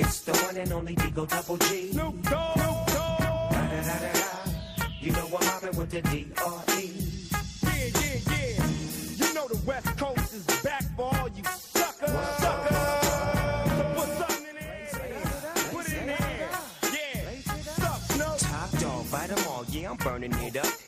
It's the one and only Digo Double G. Snoop Dogg. You know I'm mobbing with the D.R.E. Yeah, yeah, yeah. You know the West Coast is back for all you suckers. Suckers. So put something in there. Put it in there. Yeah. Suck, Snoop. Top dog, bite 'em all, yeah, I'm burning it up.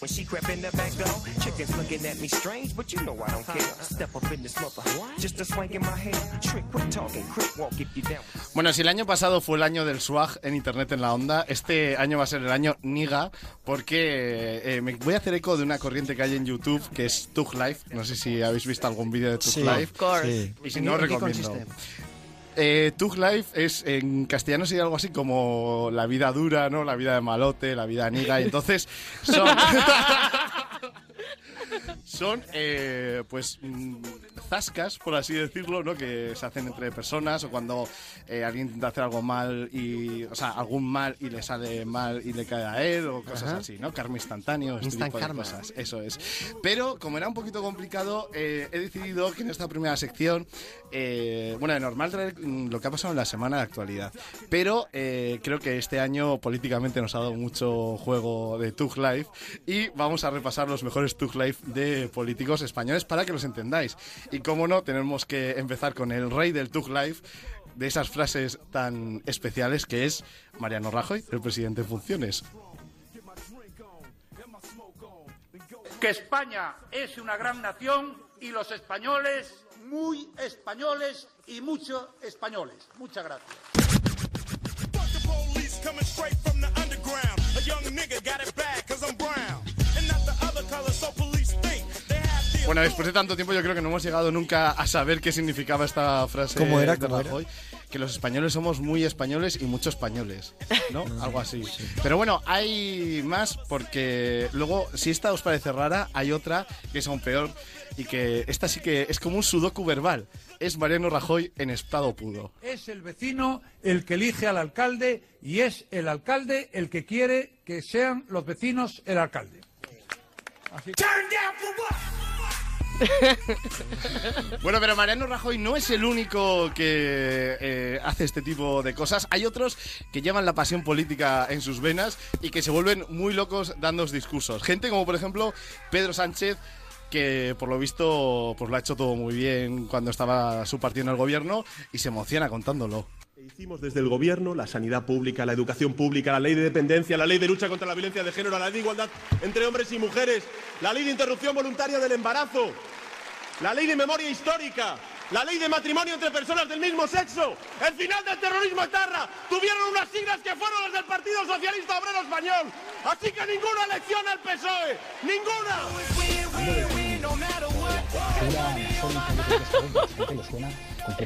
when she crept in the back door. Chickens looking at me strange, but you know I don't care. Step up in this mother, just a swank in my hair. Trick, quit talking, crip walk if you down. Bueno, si el año pasado fue el año del swag en Internet en la onda, este año va a ser el año Niga, porque eh, me voy a hacer eco de una corriente que hay en YouTube que es Tug Life. No sé si habéis visto algún vídeo de Tug Sí. Life. Of course. Sí. Y si ¿En no, recomiendo. consiste? Eh, Tug Life es en castellano sería algo así como la vida dura, ¿no? La vida de malote, la vida niga. Y entonces son. son eh, pues mm, zascas, por así decirlo, ¿no? Que se hacen entre personas o cuando eh, alguien intenta hacer algo mal y. O sea, algún mal y le sale mal y le cae a él o cosas Ajá. así, ¿no? Karma instantáneo, este Instant tipo de karma. cosas. Eso es. Pero como era un poquito complicado, eh, he decidido que en esta primera sección, eh, bueno, de normal traer lo que ha pasado en la semana de actualidad. Pero eh, creo que este año políticamente nos ha dado mucho juego de Tug Life y vamos a repasar los mejores Tug Life de políticos españoles para que los entendáis. Y como no, tenemos que empezar con el rey del Tug Life. De esas frases tan especiales que es Mariano Rajoy, el presidente en funciones. que España es una gran nación y los españoles muy españoles y mucho españoles. Muchas gracias. Bueno, después de tanto tiempo yo creo que no hemos llegado nunca a saber qué significaba esta frase ¿Cómo era? de ¿Cómo era? Rajoy. Que los españoles somos muy españoles y muchos españoles, ¿no? Algo así. Pero bueno, hay más porque luego, si esta os parece rara, hay otra que es aún peor y que esta sí que es como un sudoku verbal. Es Mariano Rajoy en estado puro. Es el vecino el que elige al alcalde y es el alcalde el que quiere que sean los vecinos el alcalde. Turn down for what? Bueno, pero Mariano Rajoy no es el único que eh, hace este tipo de cosas. Hay otros que llevan la pasión política en sus venas y que se vuelven muy locos dando discursos. Gente como, por ejemplo, Pedro Sánchez que por lo visto pues lo ha hecho todo muy bien cuando estaba su partido en el gobierno y se emociona contándolo. Hicimos desde el gobierno la sanidad pública, la educación pública, la ley de dependencia, la ley de lucha contra la violencia de género, la ley de igualdad entre hombres y mujeres, la ley de interrupción voluntaria del embarazo, la ley de memoria histórica, la ley de matrimonio entre personas del mismo sexo, el final del terrorismo etarra, tuvieron unas siglas que fueron las del Partido Socialista Obrero Español. Así que ninguna elección al PSOE, ninguna.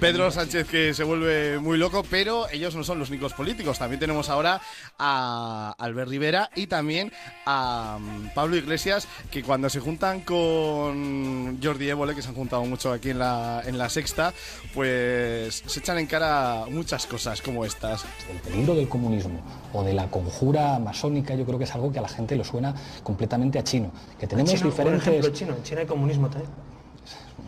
Pedro Sánchez que se vuelve muy loco, pero ellos no son los únicos políticos. También tenemos ahora a Albert Rivera y también a mm, Pablo Iglesias, que cuando se juntan con Jordi Évole, que se han juntado mucho aquí en la, en la sexta, pues se echan en cara muchas cosas como estas. El peligro del comunismo o de la conjura masónica yo creo que es algo que a la gente le suena completamente a chino. Que tenemos China, por diferentes... ejemplo, chino. En China hay comunismo también.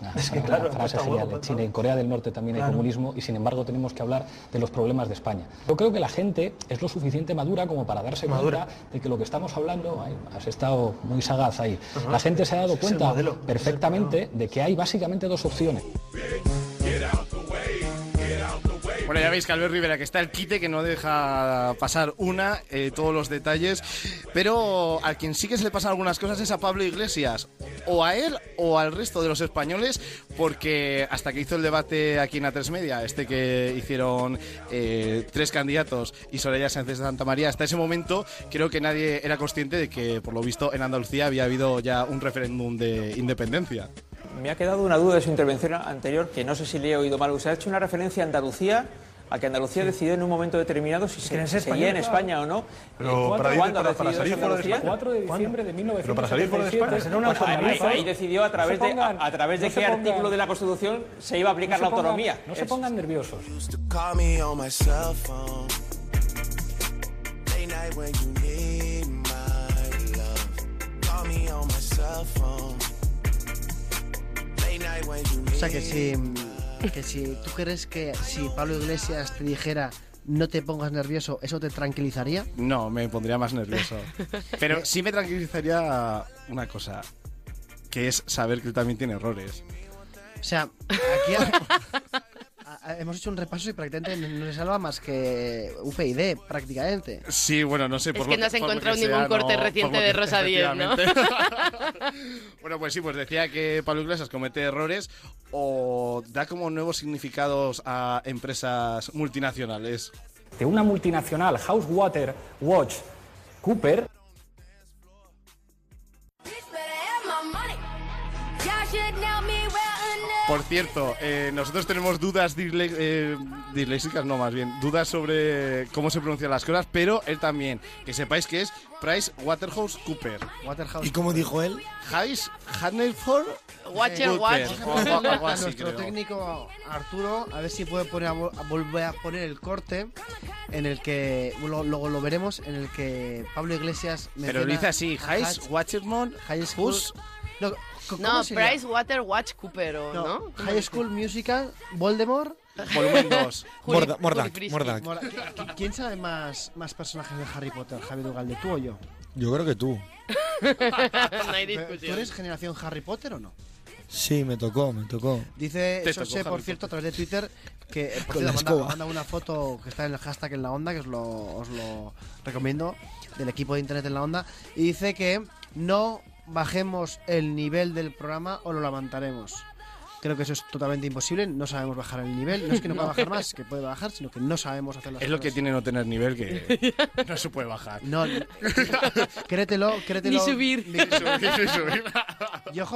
Una, Es que claro, frase genial. huevo, En China, en Corea del Norte también hay Claro. comunismo y sin embargo tenemos que hablar de los problemas de España. Yo creo que la gente es lo suficiente madura como para darse Madura. cuenta de que lo que estamos hablando, ay, has estado muy sagaz ahí, la gente se ha dado cuenta perfectamente de que hay básicamente dos opciones. Bueno, ya veis que Albert Rivera que está el quite, que no deja pasar una, eh, todos los detalles, pero a quien sí que se le pasan algunas cosas es a Pablo Iglesias, o a él o al resto de los españoles, porque hasta que hizo el debate aquí en A3 Media, este que hicieron eh, tres candidatos y Soraya Sánchez de Santa María, hasta ese momento creo que nadie era consciente de que, por lo visto, en Andalucía había habido ya un referéndum de independencia. Me ha quedado una duda de su intervención anterior, que no sé si le he oído mal. Usted ha hecho una referencia a Andalucía a que Andalucía decidió en un momento determinado si se ¿Quieres si seguía en. España o no. Pero para ¿Cuándo para- ha para decidido salir fuera de? España. 4 de diciembre de 1977. Pero para salir fuera de España. Una Pues ahí, ahí decidió a través, No se de, a, pongan- a través de no qué se pongan- artículo de la Constitución se iba a aplicar no la se pongan- autonomía. No se pongan nerviosos. O sea que si, que si tú crees que si Pablo Iglesias te dijera no te pongas nervioso, ¿eso te tranquilizaría? No, me pondría más nervioso. Pero sí me tranquilizaría una cosa, que es saber que él también tiene errores. O sea, aquí hemos hecho un repaso y prácticamente no se salva más que UPyD, prácticamente. Sí, bueno, no sé. Es por que lo no lo encontrado que ningún sea, corte no, reciente de que- Rosa Díez, ¿no? efectivamente. bueno, pues sí, pues decía que Pablo Iglesias comete errores o da como nuevos significados a empresas multinacionales. De una multinacional, House Water Watch Cooper, cierto, eh, nosotros tenemos dudas disle- eh, disléxicas, no más bien, dudas sobre cómo se pronuncian las cosas, pero él también. Que sepáis que es Price Waterhouse Cooper. Waterhouse. ¿Y cómo dijo él? Hayes Hannelford Watcher. Watch. Nuestro técnico Arturo a ver si puede poner a, vol- a volver a poner el corte en el que luego, lo veremos en el que Pablo Iglesias Pero lo dice así, Hayes High School Hus no, ¿cómo No? Price Water Watch Cooper, ¿o No, no? High School Musical Voldemort Volumen 2. Juli- Morda- Juli Mordak, Frisky. Mordak. Mora- ¿qui- qui- ¿Quién sabe más, más personajes de Harry Potter, Javier Ugalde, tú o yo? Yo creo que tú. no hay ¿Tú eres generación Harry Potter o no? Sí, me tocó, me tocó. Dice Te Sose, tocó por cierto, a través de Twitter, que por cierto, manda, una foto que está en el hashtag en la onda, que os lo, os lo recomiendo, del equipo de internet en la onda, y dice que no bajemos el nivel del programa o lo levantaremos. Creo que eso es totalmente imposible, no sabemos bajar el nivel, no es que no pueda bajar más, que puede bajar, sino que no sabemos hacer las Es lo que tiene no tener nivel que no se puede bajar. No, créetelo, créetelo. Ni subir. Y ojo,